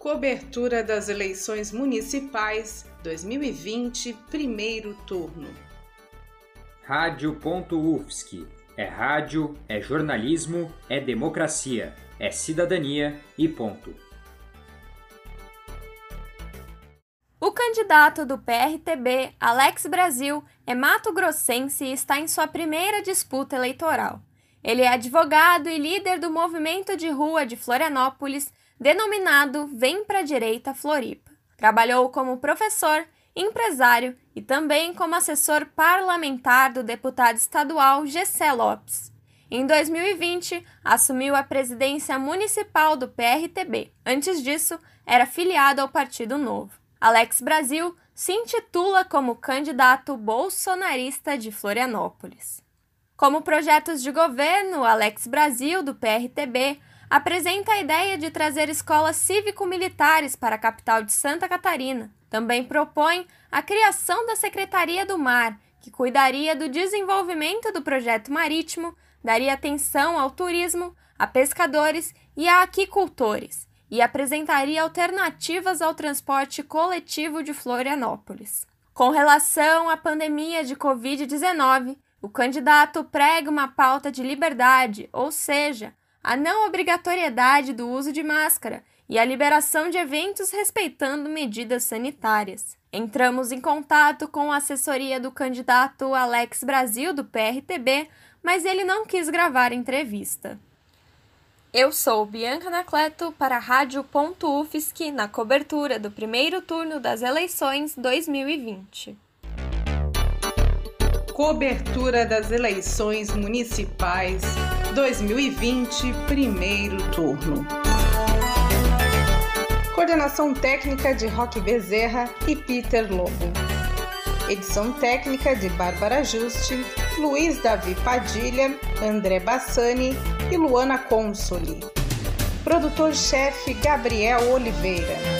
Cobertura das eleições municipais 2020, primeiro turno. Rádio.UFSC. É rádio, é jornalismo, é democracia, é cidadania e ponto. O candidato do PRTB, Alex Brasil, é mato-grossense e está em sua primeira disputa eleitoral. Ele é advogado e líder do movimento de rua de Florianópolis, denominado Vem Pra Direita Floripa. Trabalhou como professor, empresário e também como assessor parlamentar do deputado estadual Gessé Lopes. Em 2020, assumiu a presidência municipal do PRTB. Antes disso, era filiado ao Partido Novo. Alex Brasil se intitula como candidato bolsonarista de Florianópolis. Como projetos de governo, Alex Brasil, do PRTB, apresenta a ideia de trazer escolas cívico-militares para a capital de Santa Catarina. Também propõe a criação da Secretaria do Mar, que cuidaria do desenvolvimento do projeto marítimo, daria atenção ao turismo, a pescadores e a aquicultores e apresentaria alternativas ao transporte coletivo de Florianópolis. Com relação à pandemia de Covid-19, o candidato prega uma pauta de liberdade, ou seja, a não obrigatoriedade do uso de máscara e a liberação de eventos respeitando medidas sanitárias. Entramos em contato com a assessoria do candidato Alex Brasil, do PRTB, mas ele não quis gravar a entrevista. Eu sou Bianca Anacleto para a Rádio.UFSC na cobertura do primeiro turno das eleições 2020. Cobertura das eleições municipais 2020, primeiro turno. Coordenação técnica de Roque Bezerra e Peter Lobo. Edição técnica de Bárbara Juste, Luiz Davi Padilha, André Bassani e Luana Consoli. Produtor-chefe Gabriel Oliveira.